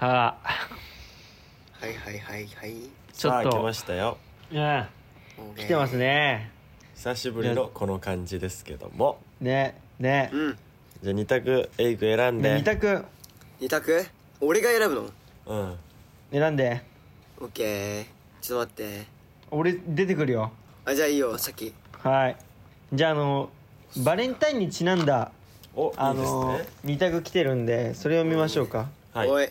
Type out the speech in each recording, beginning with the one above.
さあ。はいはいはいはい。ちょっさあ来とましたよ。うん来てますね。久しぶりのこの感じですけども。ね。ね。うん。じゃあ2択エイク選んねで二択。二択？俺が選ぶの？うん。選んで。オッケー。ちょっと待って。俺出てくるよ。あじゃあいいよ先はい。じゃああのバレンタインにちなんだおあいいですのね二択来てるんでそれを見ましょうか。はい。おい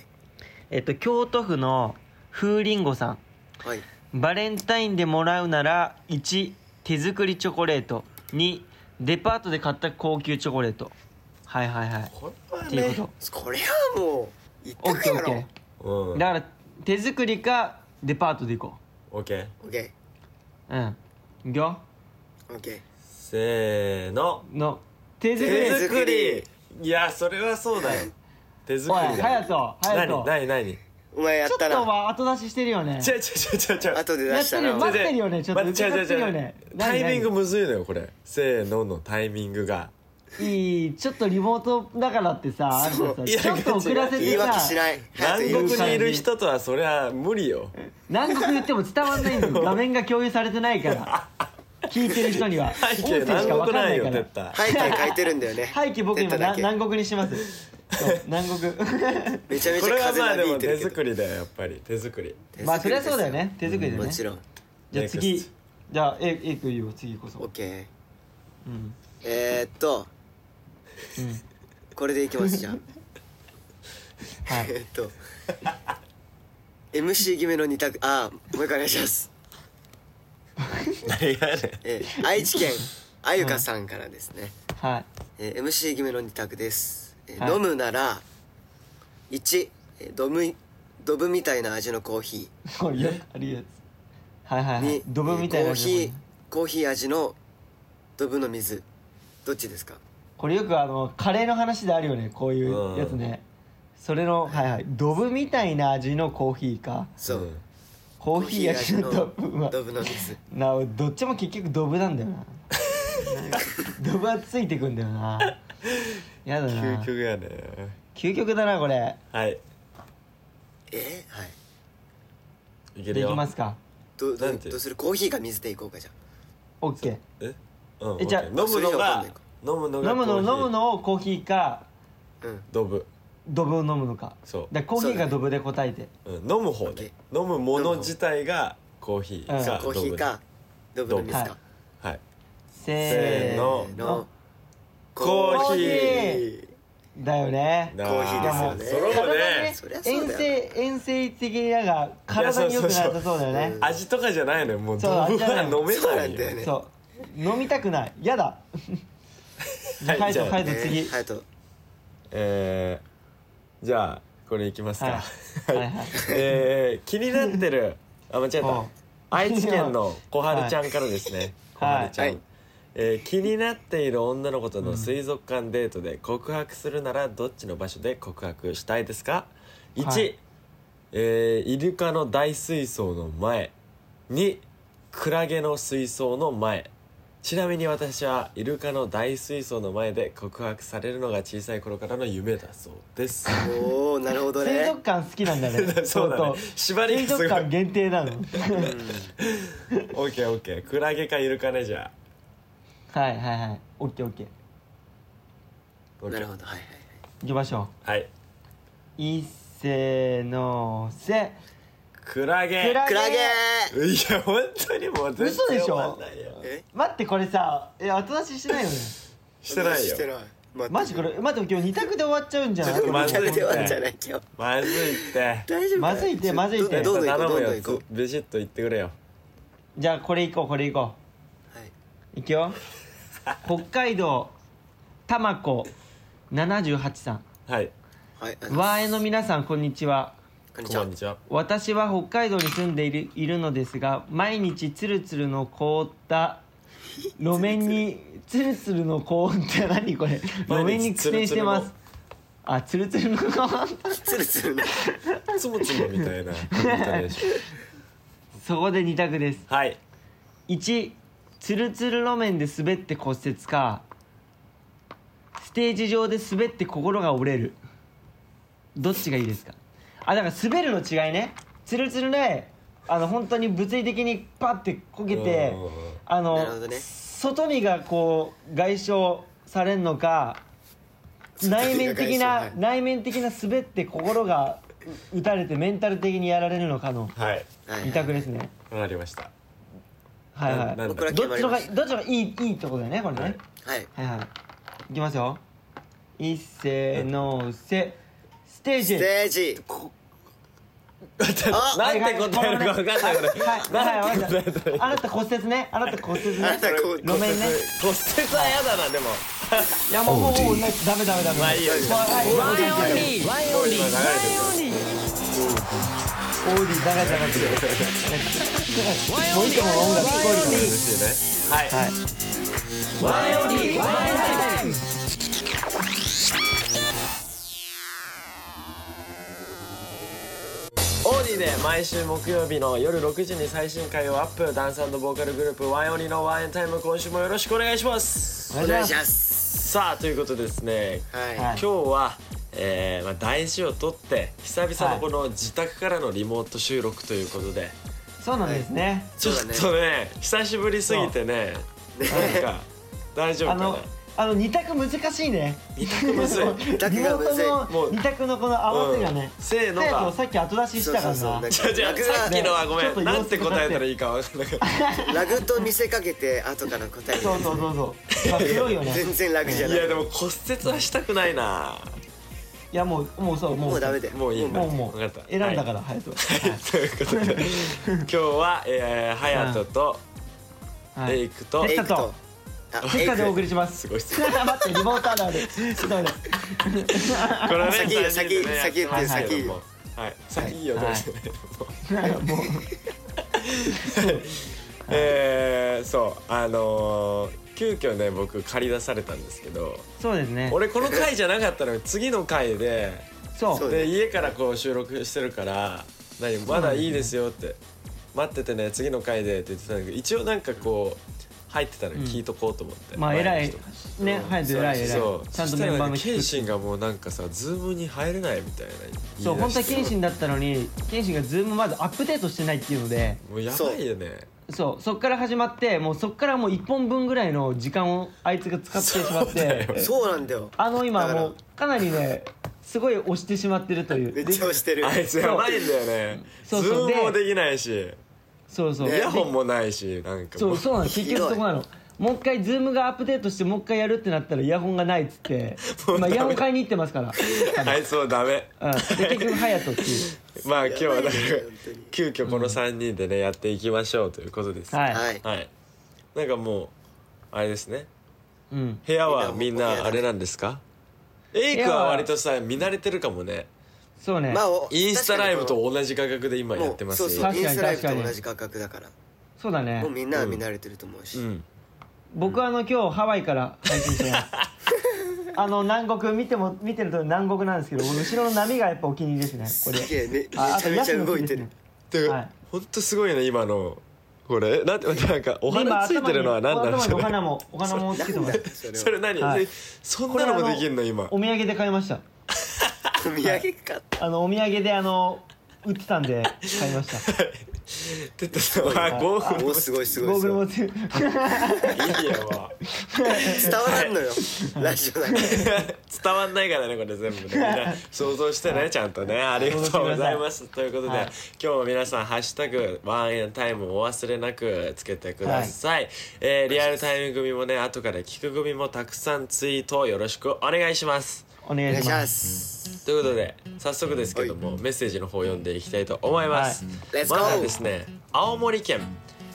えっと京都府の風りんごさん。はい。バレンタインでもらうなら1手作りチョコレート。2デパートで買った高級チョコレート。はいはいはい。これはっていうねここれはもう一とオッ択ケーオッケうん。ーだから手作りかデパートで行こオッケー。オッケううん。いくよーオッケー。せーの。の手作り。手作り。いやそれはそうだよ手作りだ。隼人隼何人。何何お前やちょっとおったな前後出ししてるよね。違う違う違う違う違う後でやっるよ出してたな待ってるよね。ちょっと待って。タイミング何むずいのよこれ。せーののタイミングが。何いいちょっとリモートだからってさあさいやちょっと遅らせ言いて訳しさない。南国早く言うにいる人とはそりゃ無理よ。南国言っても伝わんないんだよ。画面が共有されてないから。聞いてる人には。背景しか分かんないいから。絶対。背景書いてるんだよね。背景僕今南国にします南国。めちゃめこれはちゃ風まあでも手なびいてるけど。作りだよやっぱり。手作り。まあそりゃそうだよね。手作りでね。もちろん。じゃあ次。NEXT じゃあ A, A 君いいよ次こそオッケーうん。えーっと。うん。これでいきますじゃあ。はい。えーっと。MC 決めの二択。あーもう一回お願いします。何がやねん。えー愛知県あゆかさんからですね、はい。えー MC 決めの二択です、えーはい。飲むなら1、えードブドブみたいな味のコーヒこれよくあるやつはいはいーに、はい。ドブみたいなえーコーヒーコーヒー味のドブの水。どっちですか？これよくあのカレーの話であるよねこういうやつね。それのはいはい。ドブみたいな味のコーヒーか。そう、んコーヒー味のドブうわドブの水。などっちも結局ドブなんだよな。ドブはついてくんだよなやだな。究極やね。究極だなこれ。はい。え？ー、はい。でいけるよ。どきますか？どどなんて？どうする？コーヒーか水でいこうかじゃオッケえ？うんえじゃあ OK 飲むのが飲むのがー飲むのコーヒー。飲むのをコーヒーかあうん。ドブ。ドブを飲むのか。そう。だからコーヒーそうだね。がドブで答えて。うん飲む方ね。飲むもの自体がコーヒーうん。かコーヒーかドブ。の水か、ドはい。せーせーの。せーのコーヒー。だよね。なコーヒーですよね。そろう体ねねそりゃそうだよ遠征遠征的になんか体に良くなさそうだよね。味とかじゃないのよもう。そうドブ味じゃないは飲めそうなないよんだよね。そう。飲みたくない。やだ。じゃあはいじゃあ。次。えー、隼人えーじゃあこれいきますか。はい。はい。はいえー気になってる。あ間違えた。愛知県の小春ちゃんからですね。小はい。春ちゃん、はいえー気になっている女の子との水族館デートで告白するならどっちの場所で告白したいですか？1、はい。えーイルカの大水槽の前2クラゲの水槽の前。ちなみに私はイルカの大水槽の前で告白されるのが小さい頃からの夢だそうです。おおなるほど水ね族館好きなんだね。そうだね。相当。縛りがすごい。水族館限定なの。オッケーオッケー。クラゲかイルカねじゃはいはいはい。オッケーオッケー。あなるほどはいはい行きましょはい、ういっせーのせ。クラゲ。クラクラゲ。いや本当にもう全然嘘でしょ？終わんないよ。え？待ってこれさえ 後出ししてないよねしてないよ。してない。待ってマジこれ待って今日二択で終わっちゃうんじゃないちょっとまずいって。待ってはんじゃない？今日。まずいって。大丈夫かまずいってまずいって。どどんどん行こうどんどん行こう。ビシッと言ってくれよ。じゃあこれいこうこれいこはいいくよ。北海道たまこ78さん。はい。はいあわーえの皆さんこんにちは。こんにちは。こんにちは。私は北海道に住んでいるいるのですが毎日ツルツルの凍った 路面にツルツルの凍った何これ？路面に苦戦してます。あツルツルのツルツルの。つむつむみたいな そこで2択です。ょはい。1ツルツル路面で滑って骨折かステージ上で滑って心が折れる。どっちがいいですか？あだから滑るの違いね。ツルツルであの本当に物理的にパッてこけてうんあのね。外見がこう外傷されるのか内面的な内面的な滑って心が打たれてメンタル的にやられるのかのはいはい。二択ですね。わかりましたはいはい。どっちのがどっちのがいいいいとこだよねこれね、はい。はい。はいはい。いきますよ。いっせーのせステージ。ステージ。あなんて答えるか分かんないこれ。はいはいあなた骨折ね。あなた骨折ね。あなたこう路面ね。骨折は嫌だなでも。いやもうもうダメダメダメ。まあいいよオーディ長い長くて。もう一個も音楽聞こえるから嬉しい。ねはい。はい。ワイオンリーワイオンリーオーディで毎週木曜日の夜6時に最新回をアップダンスボーカルグループワイオニのワインタイム今週もよろしくお願い。しますお願い。しますさあとい。うことでですね、はい。今日は、えーまあ、大事を取って久々のこの自宅からのリモート収録ということで、そうなんですね。ちょっとね久しぶりすぎてねなんか大丈夫かな？あのあの二択難しいね。二択むずい。二択がむずい。リモートの二択のこの合わせがねうん。せーのさっき後出ししたからな。そうそうそう。なんかじゃじゃさっきのはごめん。なんて答えたらいいか分かんなかった。ラグと見せかけて後から答える。そうそうそうそう。まあ強いよね。全然ラグじゃない。いやでも骨折はしたくないないやもうもうそうもう。もうダメだよもういいんだ。もうもう。分かった選んだから隼人はい。ということで今日は、えー、隼人とはい。エイクと、エイクと。エイクと。あセッカでお送りりします。すごい。っ す待ってリモーターだでちょっと待ってこれはね先言う先言ってやってますけども。先。はい。先いいよはい。どうしてもう。えー、そう。あのー、急遽ね僕借り出されたんですけどそうですね。俺この回じゃなかったのに次の回でそう。で家からこう収録してるから「何まだいいですよ」って「待っててね次の回で」って言ってたんだけど一応なんかこう入ってたのに聞いとこうと思って、まあ偉い。ね隼人偉い偉い。そう。ちゃんとメンバーのそしたらなんか謙信がもうなんかさズームに入れないみたいな。そう本当は謙謙信だったのに謙信がズームまだアップデートしてないっていうので。もうやばいよねそうそっから始まってもうそっからもう1本分ぐらいの時間をあいつが使ってしまってそうなんだよ。あの今もうかなりねすごい押してしまってるという。めっちゃ押してる。あいつやばいんだよね。そう。そうズームもできないし。そうそう。イヤホンもないしなんかもそうそうなの。結局そこなのもう一回ズームがアップデートしてもう一回やるってなったらイヤホンがないっつって今イヤホン買いに行ってますから、あいつもダメ。うん、で結局隼人っていう まあ今日はだから急遽この3人でねやっていきましょうということです。はい、はい。はい。なんかもうあれですね。うん。部屋はみんなあれなんですか？エイクは割とさ見慣れてるかもね。そうね、まあおインスタライブと同じ価格で今にやってますそうそう確かにインスタライブ確かにと同じ価格だから。そうだね。もうみんなは見慣れてると思うし、うん僕はあの今日ハワイから配信してます。あの南国見ても見てると南国なんですけど後ろの波がやっぱお気に入りですね。これ。すげえめめちゃめちゃ動いてる。てか、はい。ほんとすごいね今のこれ。なんてなんかお花ついてるのは何なんですか花もお花もつけてます。それはそれ何、はい。でそんなのもできんの今。お土産で買いました。お土産か。あのお土産であの売ってたんで買いました。てってさあゴーグルおすごいすごいすごい。ゴーグル持っていいやわ伝わらんのよ。ラジオだから。伝わんないからねこれ全部ね。みんな想像してねちゃんとね。ありがとうございます。ということで、はい。今日も皆さん「ハッシュタグワンエンタイム」お忘れなくつけてください、えーリアルタイム組もね後から聞く組もたくさんツイートよろしくお願いします。お願いしまお願いしますすということで早速ですけどもメッセージの方読んでいきたいと思います、はい。まずはですね青森県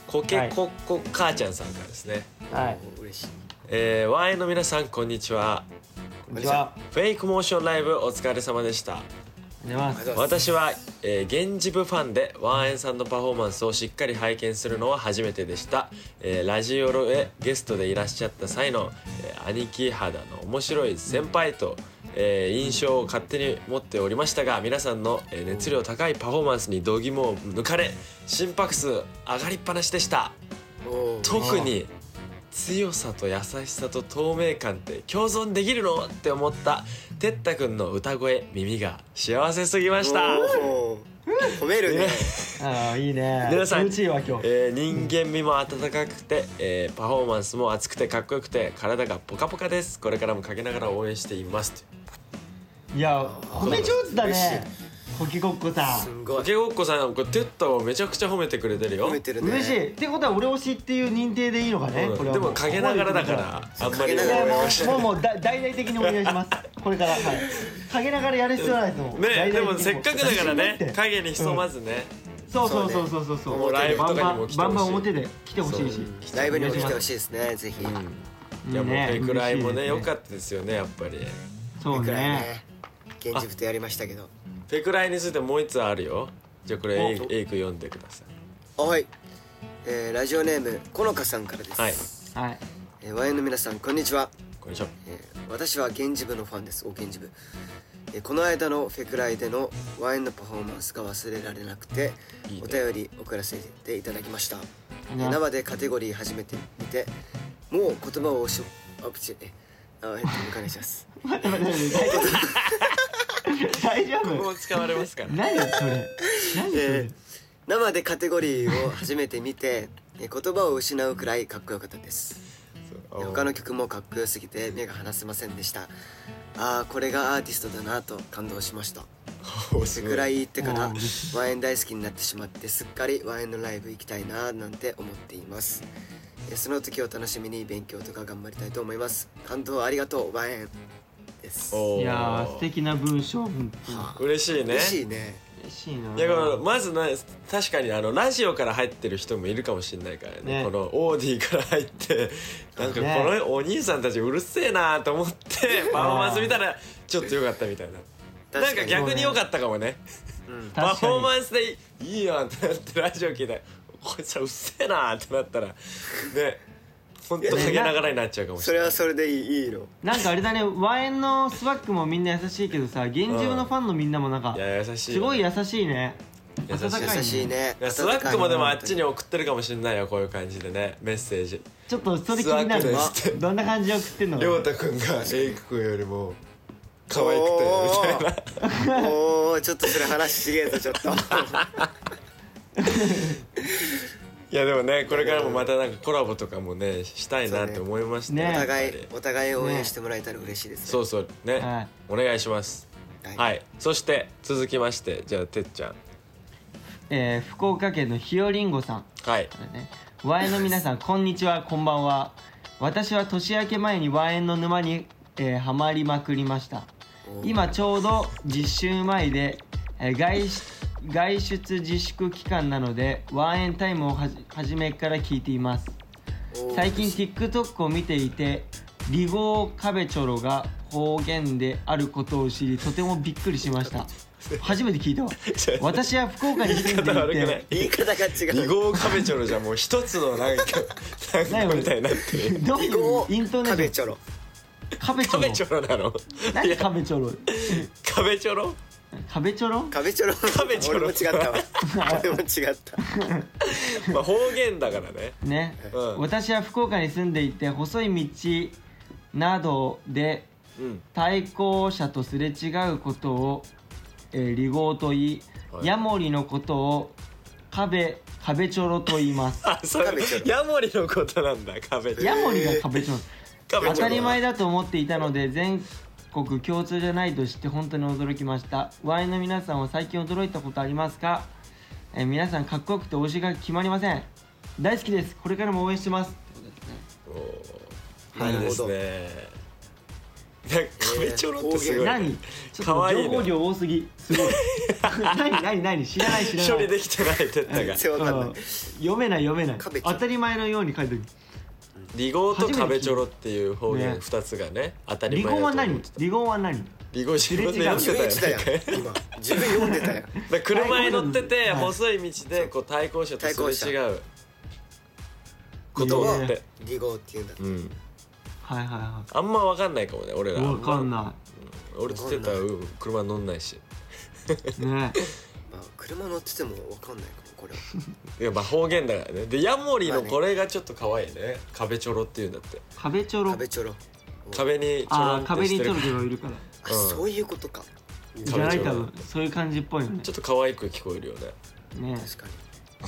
コケコッコ母ちゃんさんからですね、はい。お嬉しい。えー、ワンエンの皆さんこんにちは。こんにちは。フェイクモーションライブお疲れ様でした。私は、えー、源氏部ファンでワンエンさんのパフォーマンスをしっかり拝見するのは初めてでした、えーラジオロへゲストでいらっしゃった際の、えー兄貴肌の面白い先輩と、えー印象を勝手に持っておりましたが皆さんの、えー熱量高いパフォーマンスに度肝を抜かれ心拍数上がりっぱなしでした。特に強さと優しさと透明感って共存できるのって思ったてったくんの歌声耳が幸せすぎました。褒めるね。ああいいね。皆さん気持ちいいわ今日。えー人間味も温かくて、えーパフォーマンスも熱くてかっこよくて体がポカポカです。これからもかけながら応援していますいや褒め上手だね。コキコッコさん。すんごい。けごっこさんこれテッタをめちゃくちゃ褒めてくれてるよ。褒めてるね。嬉しい。ってことは俺推しっていう認定でいいのかね、うんこれはでもかけながらだからあんまり。もうもうもうだ大々的にお願いします。これからはい。かけながらやる必要ないですもんね大でもせっかくだからねって。影に潜まずね、そうそうそうそうそうそう。もうライブとかにバンバンも来てほしいバンバン表で来てほしいし。そう。ライブにも来てほしいですねぜひ。うん。いいやもうねペクライもね良かったですよねやっぱり。そうねね現実とやりましたけど。ペクライについてもう一つあるよ。じゃあこれおエイク読んでください。あはい、えーラジオネームこのかさんからです、はい。はい。えー、ワインの皆さんこんにちは、こんにちは。えー私は源氏部のファンです。お源氏部、えーこの間のフェクライでのワインのパフォーマンスが忘れられなくていいね。お便り送らせていただきました、えね。ー生でカテゴリー始めてみてもう言葉をしょあプチえあえっとお願いします待って待って待って。大丈夫？ここも使われますから。何それ？何それ、えー生でカテゴリーを初めて見てえー言葉を失うくらいかっこよかったです。他の曲もかっこよすぎて目が離せませんでした。ああこれがアーティストだなと感動しました。それくらい言ってからワイン大好きになってしまってすっかりワインのライブ行きたいななんて思っています。えその時を楽しみに勉強とか頑張りたいと思います。感動ありがとうワインです。いやー素敵な文章本嬉しいね。嬉しいね。嬉しいないやこのまずな確かにあのラジオから入ってる人もいるかもしれないからね。ね。このオーディから入ってなんかこねのお兄さんたちうるせえなと思って パフォーマンス見たらちょっと良かったみたいな。なんか逆に良かったかもね。うん。パフォーマンスでいいやんってなってラジオ聞いてこいつらうっせえなってなったらねほんとかけながらになっちゃうかもしれない。それはそれでいいいいの。なんかあれだねワインのスワッグもみんな優しいけどさ現地部のファンのみんなもなんかいや優しいよすごい優しいね。優しい。優しいね。いやスワックもでもあっちに温送ってるかもしれないよこういう感じでね。メッセージ。ちょっとそれ気になるスワッグです。ってどんな感じで送ってんの？亮太くんがエイク君よりも可愛くてみたいな。かいおおちょっとそれ話しげえぞちょっと いやでもねこれからもまたなんかコラボとかもねしたいなって思いましたね。お互いお互い応援してもらえたら嬉しいですね。そうそう。ね、はい。お願いします。はい。はい。そして続きましてじゃあてっちゃん。えー福岡県のひよりんごさん。はい。からね。ワインの皆さんこんにちはこんばんは。私は年明け前にワインの沼に、えーハマりまくりました。今ちょうど実習前で、えー外出外出自粛期間なのでワンエンタイムをはじ初めから聞いています。最近 TikTok を見ていてリゴーカベチョロが方言であることを知りとてもびっくりしました。初めて聞いたわ。私は福岡に住んで言いて言い方が違二う号カベチョロじゃもう一つのなんかなんかみたいになって。るどういうリゴイントネカベーション？チョロ。カベチカベョチョロなの？カベチョロ？カベチョロ？カベチョロ？カベチョロ？カベチョロ。俺も違ったわ。俺も違った。まあ方言だからね。ね、うん。私は福岡に住んでいて細い道などでうん。対向車とすれ違うことを、えー、離合と言い、はい。ヤモリのことを壁壁チョロと言います。あそれカベチョロ。ヤモリのことなんだカベチョロ。ヤモリが壁チョロ。カベチョロ。当たり前だと思っていたので全国共通じゃないと知って本当に驚きました。ワインの皆さんは最近驚いたことありますか、えー皆さんかっこよくて推しが決まりません。大好きです。これからも応援してます。おー。いいですね。なんかカベチョロってすごい。何？ちょっかわいい情報量多すぎ。すごい。何？何？何？知らない知らない。処理できてないてったが。読めない読めない。当たり前のように書いてるリゴーとカベチョロっていう方言ね。二つがね当たり離前だと思婚は何ってた。離婚は何？リゴー自分でたやん。でたよね。今。自分読んでたやん。だから車に乗っててはい。細い道でこう対向車とすれ違う。こといいねって。リゴーっていうんだ。うん。はいはいはあんま分かんないかもね俺ら。いわかんい。な俺つってたらうん車乗んないし。いね。まあ車乗っててもわかんないかもこれ いやまあ方言だからね。でヤモリのこれがちょっと可愛いね。壁ちょろっていうんだって。壁ちょろ。壁ちょろ。壁にちょろんああ壁にちょろちょろいるから。あうんそういうことか。じゃない多分そういう感じっぽいよね。ちょっと可愛く聞こえるよね。ね。確かに。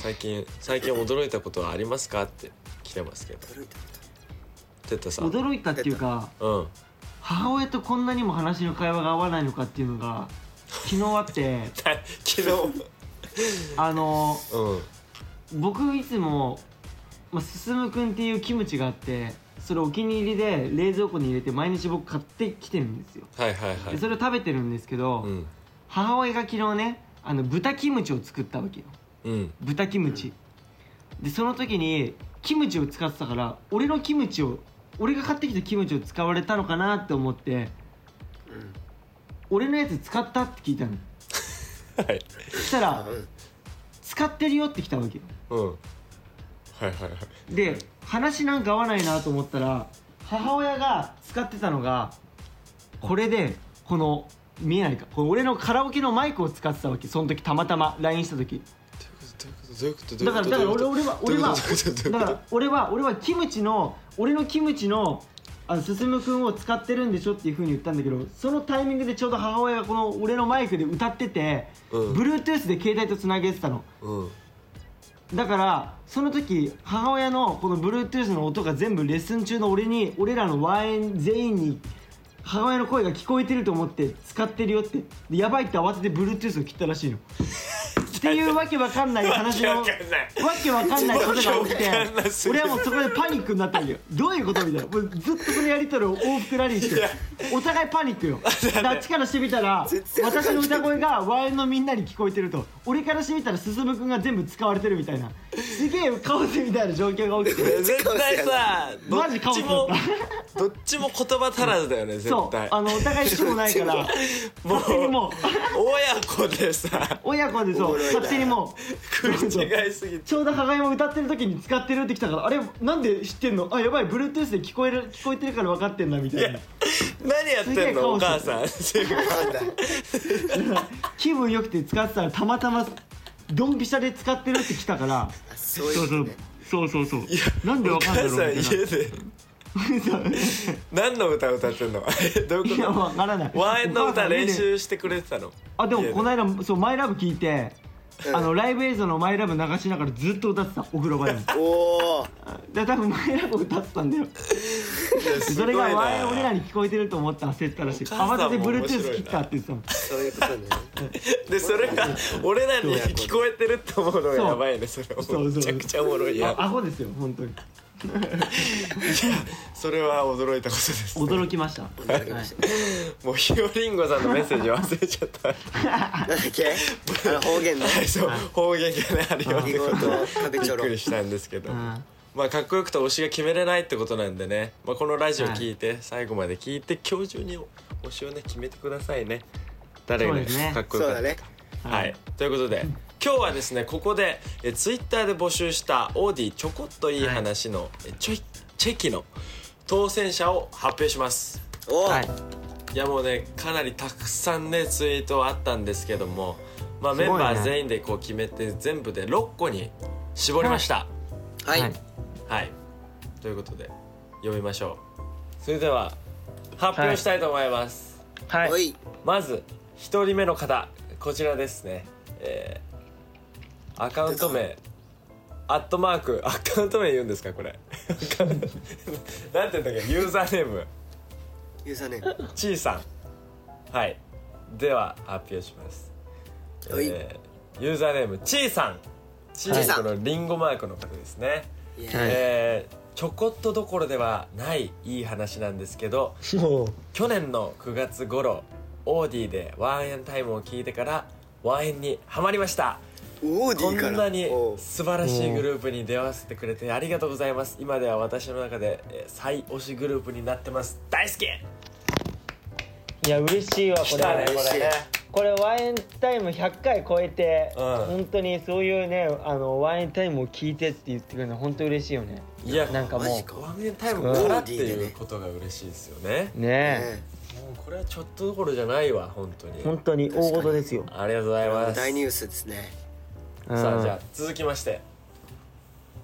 最近最近驚いたことはありますかって来てますけど。驚いたこてったさん驚いたっていうかうん。母親とこんなにも話の会話が合わないのかっていうのが昨日あって。昨日 あのうん。僕いつも、まあ、進くんっていうキムチがあってそれお気に入りで冷蔵庫に入れて毎日僕買ってきてるんですよ。はいはいはでいそれを食べてるんですけど、うん。母親が昨日ねあの豚キムチを作ったわけよ。うん。豚キムチ、でその時にキムチを使ってたから俺のキムチを俺が買ってきたキムチを使われたのかなって思ってとうん。俺のやつ使ったって聞いたのはい。そしたら使ってるよって来たわけよ。うん。はいはいはい。で話なんか合わないなと思ったら母親が使ってたのがこれでこの見えないかこれ俺のカラオケのマイクを使ってたわけその時たまたま LINE した時。どういうことどうだからだから俺俺は俺はだから俺は俺はキムチの俺のキムチのあの進くんを使ってるんでしょっていうふうに言ったんだけどそのタイミングでちょうど母親がこの俺のマイクで歌ってて、うん。Bluetooth で携帯とつなげてたの。うん。だからその時母親のこの Bluetooth の音が全部レッスン中の俺に俺らのワイン全員に母親の声が聞こえてると思って使ってるよって。でやばいって慌てて Bluetooth を切ったらしいのっていうわけわかんない話の わわけわかんないことが起きて俺はもうそこでパニックになったんだよ。どういうことみたいなもうずっとそのやり取りを往復ラリーしてお互いパニックよ。であっちからしてみたら私の歌声がワインのみんなに聞こえてると俺からしてみたら進くんが全部使われてるみたいな。すげえカオスみたいな状況が起きて。絶対さどっマジカオスちもだっどっちも言葉足らずだよね絶そう。対あのお互い一緒もないから。もう。親子でさ。親子でそう勝手にもう。食い違いすぎて。ちょうど母親も歌ってる時に使ってるってきたからあれなんで知ってんの？あやばい Bluetooth で聞こえる聞こえてるから分かってんだみたいな。何やってんの？お母さん。なんだ気分良くて使ってたらたまたまドンピシャで使ってるってきたから。あそういそうそうそうそう。そうなんでわかんだろうみたいな。お母さん家で。何の歌歌ってんの？どういういやこわからない。とワインの歌練習してくれてたの？あでも家この間そうマイラブ聞いてうんあのライブ映像のマイラブ流しながらずっと歌ってたお風呂場 でもおおで多分マイラブ歌ってたんだよ。それがワイン俺らに聞こえてると思ったら焦ったらしい。慌てて面白いな。Bluetooth 切ったって言ってたもんそういうことね。でそれが 俺らに聞こえてるって思うのがやばいねそれ。そうそう。めちゃくちゃおもろいやあアホですよ本当にそれは驚いたことです。驚きました。驚きましたもうひよりんごさんのメッセージ忘れちゃった。なんだっけ？あの方言のはいそう方言がねあるよって見ことびちょろ。っくりしたんですけど。うん。まあかっこよくて推しが決めれないってことなんでね、まあ、このラジオ聞いて、最後まで聞いて今日中に推しをね決めてくださいね。誰がねそうですね。かっこよかったそうだね。はい、ということで今日はですねここでえツイッターで募集したオーディちょこっといい話の、えちょいチェキの当選者を発表します。おお。はい。いやもうねかなりたくさんねツイートあったんですけども、まあ、すごいね。メンバー全員でこう決めて全部で6個に絞りました。はい。はい。はい、ということで読みましょう。それでは発表したいと思います、はい。おい。まず1人目の方こちらですね。えーアカウント名。アットマーク。アカウント名言うんですかこれ。なんて言うんだっけ？ユーザーネーム。ゆうさんねちいさん。はい。では発表します、はい。えーユーザーネームちいさん。ちいさん。このリンゴマークの方ですね、えーちょこっとどころではないいい話なんですけど 去年の9月頃オーディでワンエンタイムを聞いてからワンエンにハマりました。こオーディーから。んなにおう。素晴らしいグループに出会わせてくれてありがとうございます。今では私の中でえー最推しグループになってます。大好きいや嬉しいわこ来たねれこれね。これワンエンタイム100回超えて、うん。本当にそういうねあのワンエンタイムを聞いてって言ってくれるの本当嬉しいよね。いやなんかもマジか。ワンエンタイムからっていうことが嬉しいですよね。うねねもうこれはちょっとどころじゃないわ本当に。本当に大事ですよ。ありがとうございます。大ニュースですね。うんさあじゃあ続きまして。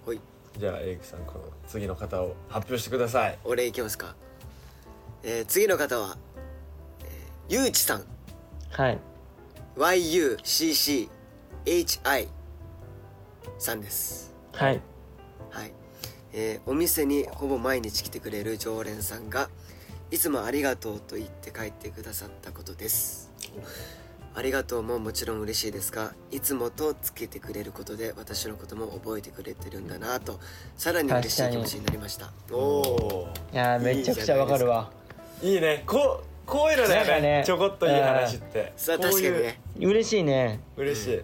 ほい。じゃあエイクさんこの次の方を発表してください。俺いきますか、えー次の方は、えー、ゆうちさん。はい。YUCCHI さんです。はい。はい、えーお店にほぼ毎日来てくれる常連さんがいつもありがとうと言って帰ってくださったことですありがとうももちろん嬉しいですがいつもとつけてくれることで私のことも覚えてくれてるんだなとさらに嬉しい気持ちになりました。おおいやーめちゃくちゃわかるわ。いいね。こうこういうのだよねねちょこっといい話って。さあこういう確かにね。嬉しいね。嬉しい、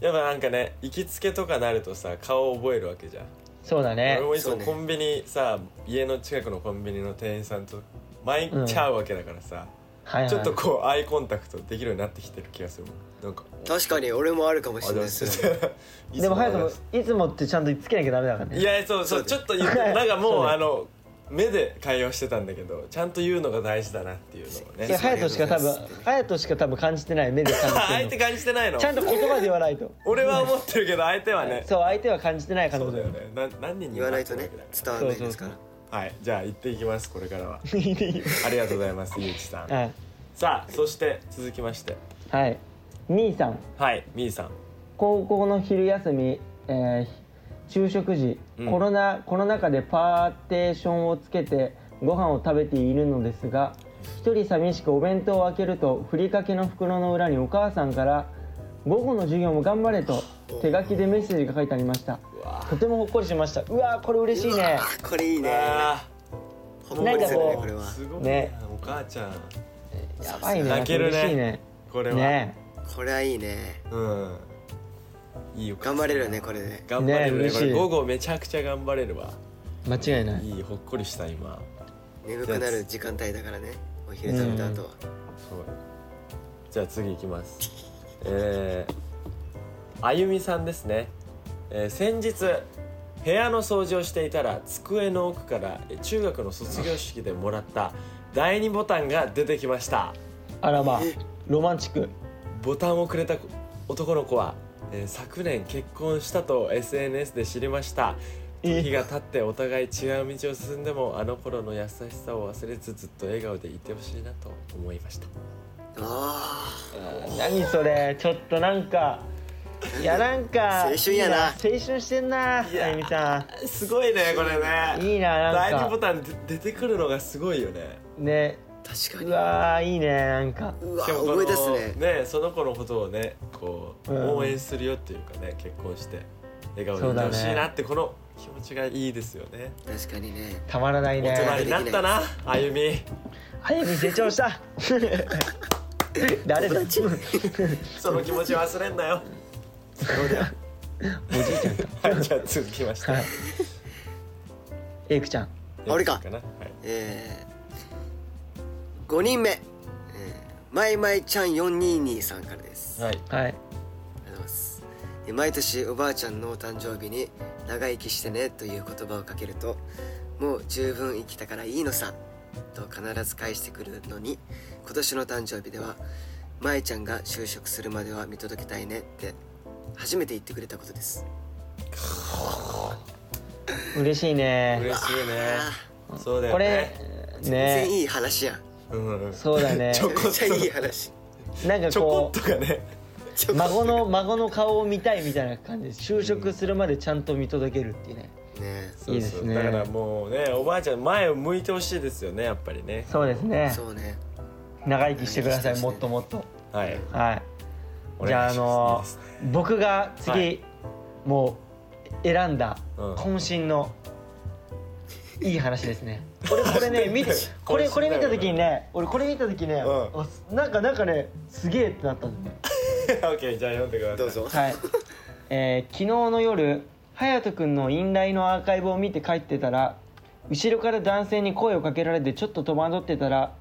やっぱなんかね行きつけとかなるとさ顔を覚えるわけじゃん。そうだね。俺もいつそうね。もコンビニさ、家の近くのコンビニの店員さんと毎日会うわけだからさ、はいはい。ちょっとこうアイコンタクトできるようになってきてる気がするなんか確かに俺もあるかもしれない。ですねでも早く もいつもってちゃんとつけなきゃダメだからね。いやそうそうちょっと言ってなんかもそうあの目で会話してたんだけどちゃんと言うのが大事だなっていうのをね。隼人しか多分隼人しか多分感じてない目で感じて 相手感じてないの？ちゃんと言葉で言わないと。俺は思ってるけど相手はね。そう相手は感じてない可能性。そうだよね。な何人に言わないとね。伝わらないですから。そうはいじゃあ行っていきますこれからは。ありがとうございますゆうちさん。はい。さあそして続きまして。はい。みーさん。はいみーさん。高校の昼休み、えー昼食時、うん。コロナコロナ禍でパーテーションをつけてご飯を食べているのですが一人寂しくお弁当を開けるとふりかけの袋の裏にお母さんから「午後の授業も頑張れ」と手書きでメッセージが書いてありましたとてもほっこりしました。うわーこれ嬉しいうねこれいいね。あほんかこうねこれは。ーすごいねね。お母ちゃん。やばいね。泣けるね。これは、ね。これはいいね。うん。いいよ。頑張れるねこれで。頑張れるね。ね嬉しい。これ午後めちゃくちゃ頑張れるわ。間違いない。いいほっこりした今。眠くなる時間帯だからね。お昼食べた後は。そう。じゃあ次いきます。えー、あゆみさんですね、えー先日部屋の掃除をしていたら机の奥からえー中学の卒業式でもらった第2ボタンが出てきました。あらまあロマンチック。ボタンをくれた男の子は、えー昨年結婚したと SNS で知りました。え時が経ってお互い違う道を進んでもあの頃の優しさを忘れずずっと笑顔でいてほしいなと思いました。あ何それ。ちょっとなんかいやなんか青春やな。いい青春してんなやあゆみさすごいねこれね。んいいな第2なんか。ボタンで出てくるのがすごいよね。ね。確かに。わーいいねなんか。うわしかもこの思い出すね。ねその子のことをねこう、うん。応援するよっていうかね結婚して笑顔でいてほしいなってこの気持ちがいいですよね。確かにね。たまらない大人ねになったなあゆみ。あゆみ成長した。誰だ？その気持ち忘れんなよそうだよおじいちゃんかはい。じゃあ続きましてはいエイクちゃん俺かな。はい。えー、5人目、えー、まいまいちゃん422さんからです、はい。はい。ありがとうございます。で毎年おばあちゃんのお誕生日に「長生きしてね」という言葉をかけると「もう十分生きたからいいのさ」と必ず返してくるのに今年の誕生日では「まいちゃんが就職するまでは見届けたいね」って初めて言ってくれたことです。嬉しいね。嬉しいね。あそうだよこれねー全然ね。いい話やん。うん。そうだね。ちょこめっちゃいい話。なんかちょここっとがね。う孫の孫の顔を見たいみたいな感じ。で就職するまでちゃんと見届けるっていうね。ね。いいですね。だからもうねおばあちゃん前を向いてほしいですよねやっぱりね。そうですね。そうね。長生きしてくださいもっともっと。はい。はい。おじゃああのます。いいですね。僕が次、はい。もう選んだうん。渾身のいい話ですね。俺これね見て これこれ見た時にね俺これ見た時ね、なんかなんかねすげえってなったんだね。オッケーじゃあ読んでください。どうぞ。はい、えー昨日の夜隼人君のインライのアーカイブを見て帰ってたら後ろから男性に声をかけられてちょっと戸惑ってたら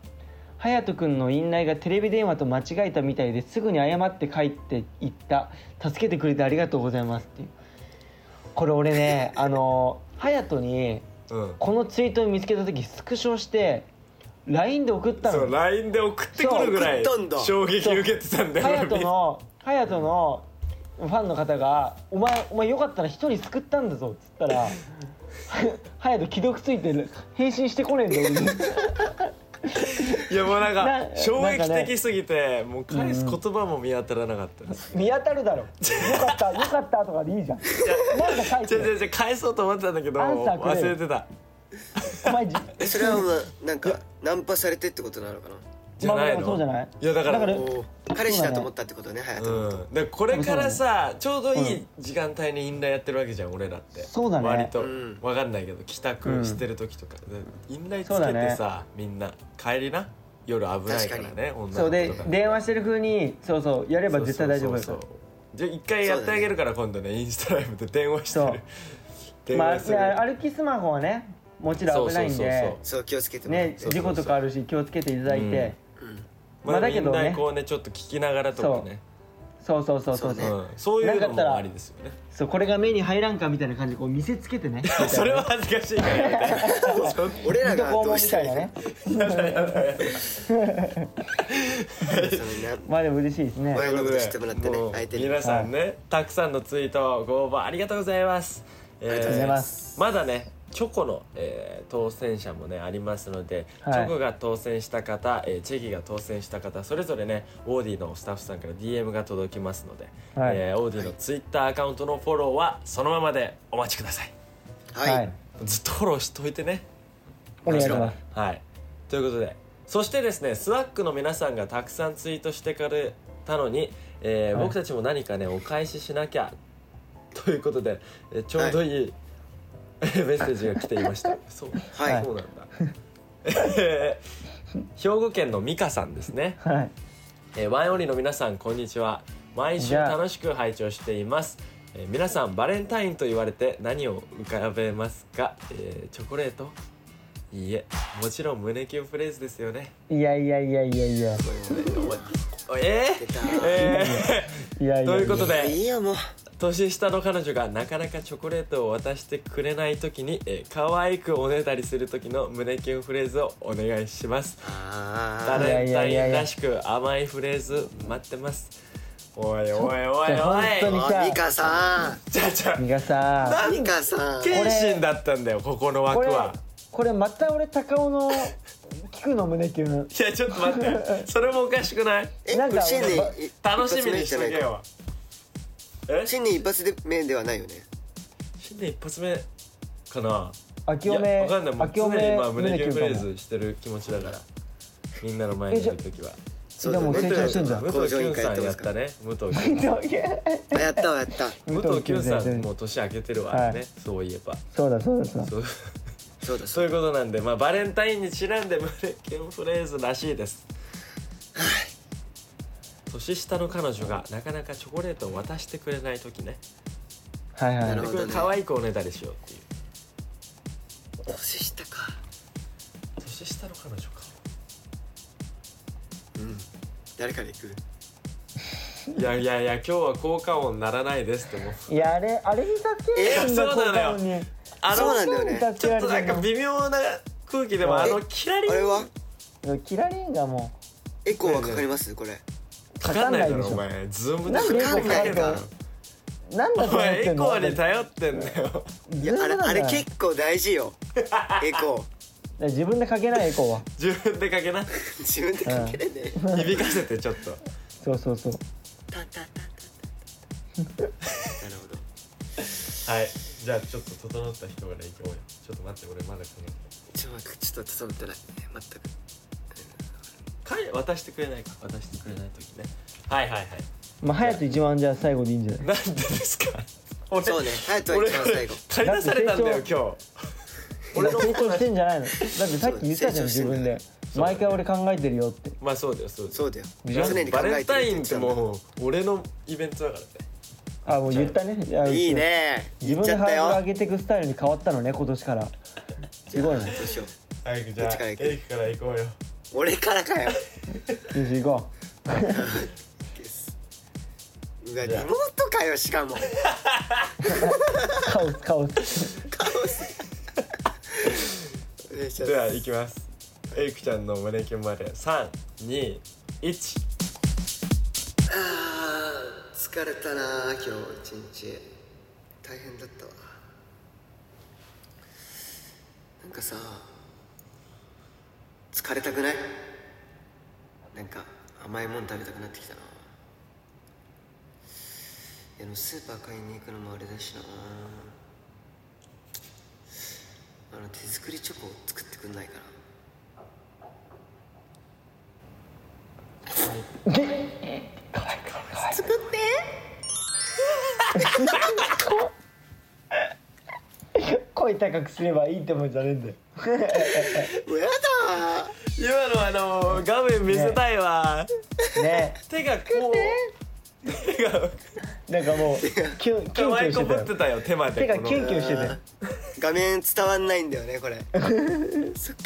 隼人君のインライがテレビ電話と間違えたみたいですぐに謝って帰っていった。助けてくれてありがとうございますっていう。これ俺ね あの隼人にうん。このツイートを見つけた時スクショして LINE で送ったの。そう LINE で送ってくるぐらい衝撃受けてたんだよ隼人の隼人のファンの方が「お前お前よかったら一人救ったんだぞ」っつったら 隼人既読ついてる返信してこねえんだよいやもうなんかな衝撃的すぎてもう返す言葉も見当たらなかったです、見当たるだろ。よかったよかったとかでいいじゃん。なんか書いてじゃじゃじゃ返そうと思ってたんだけどアンサーくれよ忘れてた。お前じ。えそれはまあなんかナンパされてってことなのかな？じゃないの、まあそうじゃない？いやだから。だから彼氏だと思ったってことね。隼人うん、でこれからさちょうどいい時間帯にインライやってるわけじゃん俺らって。そうだね。割と。うん。わかんないけど帰宅してる時とか、でインライつけそうだね。てさ、みんな帰りな。夜危ないからね女の子とか。そうで電話してる風にそうそうやれば絶対大丈夫だよそうそうそうじゃあ一回やってあげるから今度ねインスタライブで電話してそう。る 電まあ話する、ね歩きスマホはねもちろん危ないんそうそうでそう気をつけてもらって。ね事故とかあるし気をつけていただいて。うんまあ、まあだけどね。みんなこうねちょっと聞きながらとかね。そう。そうそうそうそう。ねう。ん、そういうのもありですよね。そうこれが目に入らんかみたいな感じでこう見せつけてね。それは恥ずかしいから。やめて俺らがどうしたいなね まあでも嬉しいですね。前のこと知ってもらってね相手に。皆さんね、たくさんのツイートご応募ありがとうございます、えーありがとうございます。まだねチョコの、えー当選者もねありますので、はい。チョコが当選した方、えーチェキが当選した方それぞれねオーディのスタッフさんから DM が届きますので、はい。えーオーディのツイッターアカウントのフォローはそのままでお待ちください。はい、はい。ずっとフォローしといてね。お願いします。はい。ということでそしてですねスワックの皆さんがたくさんツイートしてくれたのに、えーはい。僕たちも何かねお返ししなきゃ。ということで、えーちょうどいい、メッセージが来ていました。そう,、はい。そうなんだ。え ー兵庫県の美香さんですね、はい。えーワインオンリーの皆さんこんにちは。毎週楽しく拝聴しています、えー皆さんバレンタインと言われて何を浮かべますか、えーチョコレート？いいえ。もちろん胸キュンフレーズですよね。いやいやいやいやいや。おえー、えいやいやー、ということでいいよもう年下の彼女がなかなかチョコレートを渡してくれない時に、えー、可愛くおねだりする時の胸キュンフレーズをお願いします。バあレンタインらしく甘いフレーズ待ってます。おいおいおいおい。ちょ本当にああ美香さじゃあじゃ。あミカさん。ん美香さん。謙信だったんだよここの枠これはこれまた俺高尾の菊の胸キュン。いやちょっと待って。それもおかしくない？えなんか楽しみにしとけよえ？新年一発で目ではないよね。新年一発目かな。明けおめいやわかんない。もう常に今胸キュンフレーズしてる気持ちだから。みんなの前にいる時は。そうだね。でも成長してんじゃん。武藤 kyun さんやったね。武藤 kyun さん。あやったわやった。武藤 kyun さんもう年明けてるわはい。ねそういえば。そうだそうだそうだ。そう。そうだ。そういうことなんでまあバレンタインにちなんで胸キュンフレーズらしいです年下の彼女がなかなかチョコレートを渡してくれない時ね。はいはい。なるほどね。でこれ可愛くおねだりしようっていう。年下か。年下の彼女か。うん。誰から行く？いやいやいや今日は効果音ならないですってもう。いやあれあれに助けいやられてんそうなのよ。こに。あそうなんだよね。助けらちょっとなんか微妙な空気でもあのえキラリンあれは？キラリンがもエコーはかかります？これかかんないだでしょ。ろお前。ズームなんでエコーかかんないかうなんだおと思っ前エコてんのーに頼ってんだよ。いやあれあれ結構大事よ。エコ自分でかけないエコーは。自分でかけな。ー自分でかけれね響かせてちょっと。そうそうそう。タンタンタンタンタンタンなるほど。はい。じゃあちょっと整った人から行こうよ。ちょっと待って俺まだこのちょっと待ってちょっと整ってない。全くかい渡してくれないか。渡してくれない時ね。はいはいはい。まあ隼人一番じゃあ最後でいいんじゃない？なんでですか？俺そうね隼人は俺一番最後。借り出されたんだよ今日。俺成長してんじゃないの？だってさっき言ったじゃん自分で。毎回俺考えてるよって。まあそうだよそうだよ。そうだよ常に考バレンえてるタインって言ってもう俺のイベントだからね。あもう言ったね。いやいいね。自分でハードル上よ。げていくスタイルに変わったのね今年から。すごいね。どうしよう。早くじゃあどっちから行く？エイクから行こうよ俺からかよ。よし行こう。わリモートかよしかも。うカオスカオス。カオス。では行きます。エイクちゃんの胸キュンまで。321あ疲れたな今日一日。大変だったわ。なんかさ疲れたくない？なんか甘いもん食べたくなってきたな。いやでもスーパー買いに行くのもあれだしな。あの手作りチョコを作ってくんないかな。作って声高くすればいいってもんじゃねえんだよもうやだ今のあの画面見せたいわ、ね。手がこう。手が。なんかもう キュンキュンキ可愛いュンしてたよこぶってたよ手まで手がキュンこキュンしてたよ画面伝わんないんだよねこれ。そっか。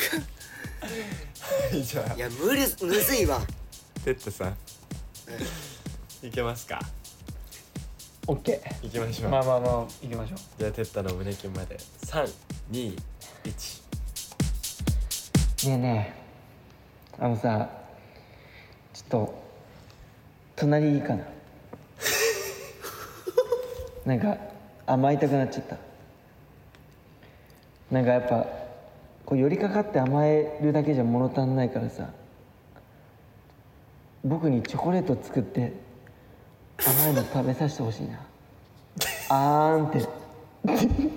の じゃあ。いや無理むずいわ。てってさん。いけますか？オッケいきましょう、ーまあまあまあ行きましょう。じゃあてったの胸キュンまで321ねえねえあのさちょっと隣いいかな？なんか甘えたくなっちゃった。なんかやっぱこう寄りかかって甘えるだけじゃ物足んないからさ僕にチョコレート作って甘いの食べさせてほしいな。あーんって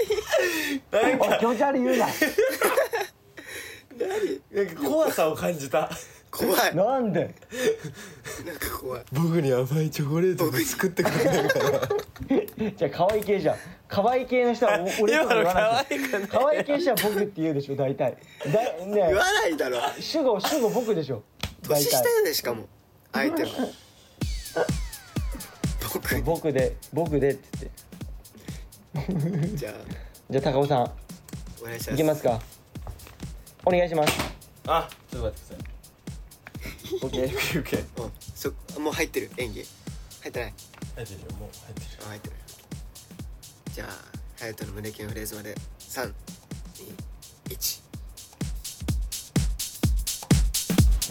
気持ち悪いお気持ち悪い言うな。なんか怖さを感じた。怖い。なんで？なんか怖い。僕に甘いチョコレートを作ってくれないから。じゃあ可愛い系じゃん。可愛い系の人はお俺とか言わない今の可愛い？可愛い系の人は僕って言うでしょ大体。だね言わないだろ。主語主語僕でしょ。大年下体よねしかも。相手は僕。僕で僕でって言って じゃあ。じゃあ高尾さんお願いします。いきますか？お願いします。あ。ちょっと待ってください。オッケー。オッケーオッケーうん。そもう入ってる。演技。入ってない。入ってるよ。もう入ってる。あ入ってる。じゃあ隼人の胸キュンフレーズまで。321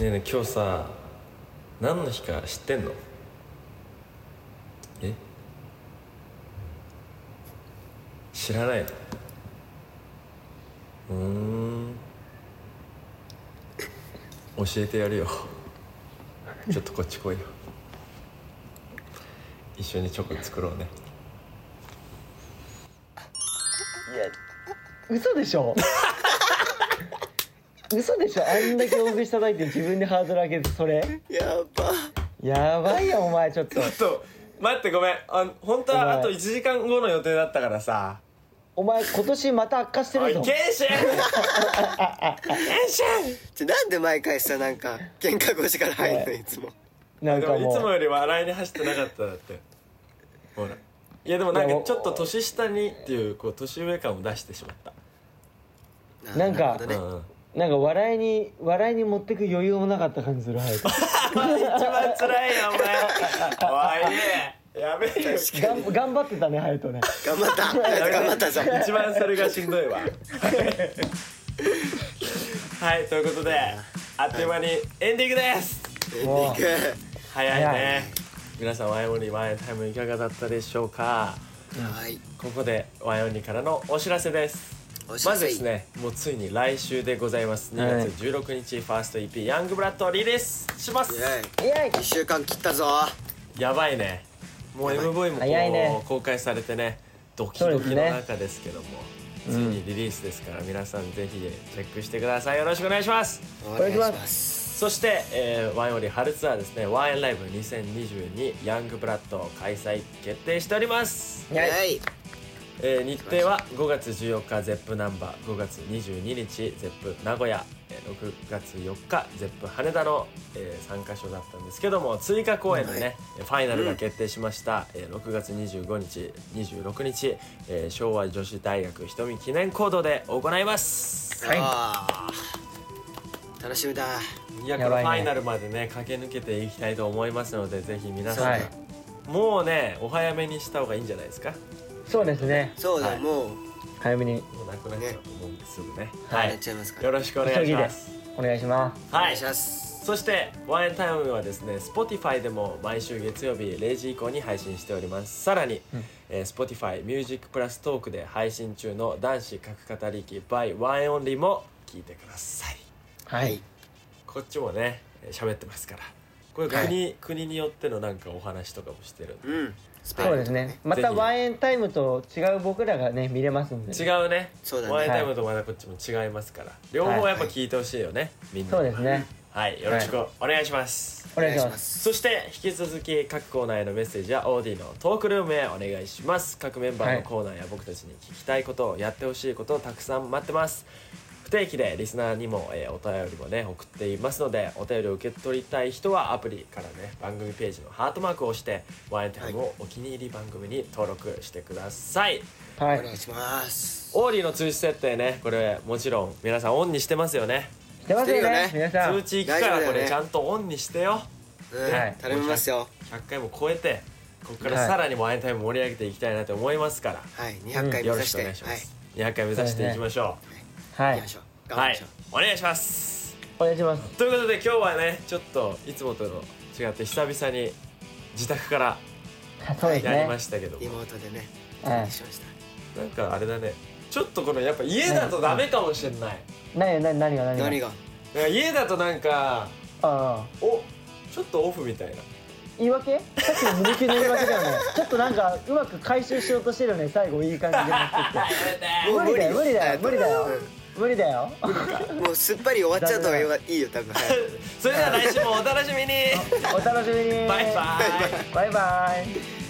ねえねえ今日さ何の日か知ってんのえ知らないの。うーん。教えてやるよ。ちょっとこっち来いよ。一緒にチョコ作ろうね。嘘でしょ。嘘でしょ。あんだけ大食し叩いて自分でハードル上げてそれ。やば。やばいよお前ちょっと。ちょっと待ってごめん。あ本当はあと1時間後の予定だったからさお前今年また悪化してるぞ。ケンシン。ケンシン。じゃなんで毎回さなんか喧嘩腰から入るのいつも。でなんかもいつもより笑いに走ってなかっただって。ほら。いやでもなんかちょっと年下にっていうこう年上感を出してしまった。あなんかなるほどね。なんか笑いに笑いに持ってく余裕もなかった感じする隼人 一番辛いよお前。おいやべえよがん頑張ってたね隼人ね。頑張った。頑張った。じゃん一番それがしんどいわ。はいということであっという間にエンディングです。エンディング。早いね。早い皆さんワイオニワインタイムいかがだったでしょうか？はい。ここでワイオニからのお知らせです。まずですねもうついに来週でございます。2はい。月16日ファースト EP「ヤングブラッド」リリースします。イエイ。1週間切ったぞ。やばいねもう MV も早いね。公開されてねドキドキの中ですけどもついにリリースですから皆さんぜひチェックしてください。よろしくお願いします。お願いします。そして、えーワンエンオンリー春ツアーですね。ワンエンライブ2022ヤングブラッド開催決定しております。イエイえー日程は5月14日ゼップなんば5月22日ゼップ名古屋えー6月4日ゼップ羽田の、え3カ所だったんですけども追加公演でね、ファイナルが決定しました、えー6月25日26日、えー昭和女子大学人見記念講堂で行います。はい。楽しみだ。いやこやばいね。れファイナルまでね駆け抜けていきたいと思いますのでぜひ皆さん、はいもうねお早めにした方がいいんじゃないですか？そうですね。そうだ、はい。もう。早めに。もうなくなっちゃうと思うんですぐね。はい。やっちゃいますか。ら、よろしくお願いします。お願いします。はいお願いします。そしてワンエンタイムはですね Spotify でも毎週月曜日0時以降に配信しております。さらに、うん。えー Spotify ミュージックプラストークで配信中の男子格語り機 by ワンエンオンリーも聞いてください。はい。こっちもねえー喋ってますから。これ国,、国によってのなんかお話とかもしてるんで。うんスペイン。そうですね。またワンエンタイムと違う僕らがね見れますんで違うね。そうだね。ワンエンタイムとまたこっちも違いますから。両方やっぱ聞いてほしいよね、みんな。そうですね。はいよろしく。お願いします、お願いします。そして引き続き各コーナーへのメッセージはオーディのトークルームへお願いします。各メンバーのコーナーや僕たちに聞きたいことをやってほしいことをたくさん待ってます不定期でリスナーにも、えーお便りもね送っていますのでお便りを受け取りたい人はアプリからね番組ページのハートマークを押してワンエンタイムをお気に入り番組に登録してください、はい。お願いします。オーディの通知設定ねこれもちろん皆さんオンにしてますよね。してますよね通知行くからこれちゃんとオンにしてよ。うんはい頼みますよ。100回も超えてここからはい。さらにワンエンタイム盛り上げていきたいなと思いますから、はい。200回目よろしく指してはいお願いします、200回目指していきましょはい。行きましょう。うはい頑張りましょう。お願いします。お願いします。ということで今日はねちょっといつもとの違って久々に自宅からそうですやりまねしたけども、リモートでねおはい願いしました。なんかあれだね。ちょっとこのやっぱ家だとダメかもしれない、何何何が何が？何が？なんか家だとなんかああ。おちょっとオフみたいな。言い訳？さっきの胸キュンの言い訳だよね。ちょっとなんかうまく回収しようとしてるよね。最後いい感じで持ってって。無理。だよ無理だよ無理だよ。う無理だよ。んもうすっぱり終わっちゃった方がいいよ多分。それでは来週もお楽しみに。お楽しみに。バイバイ。バイバイ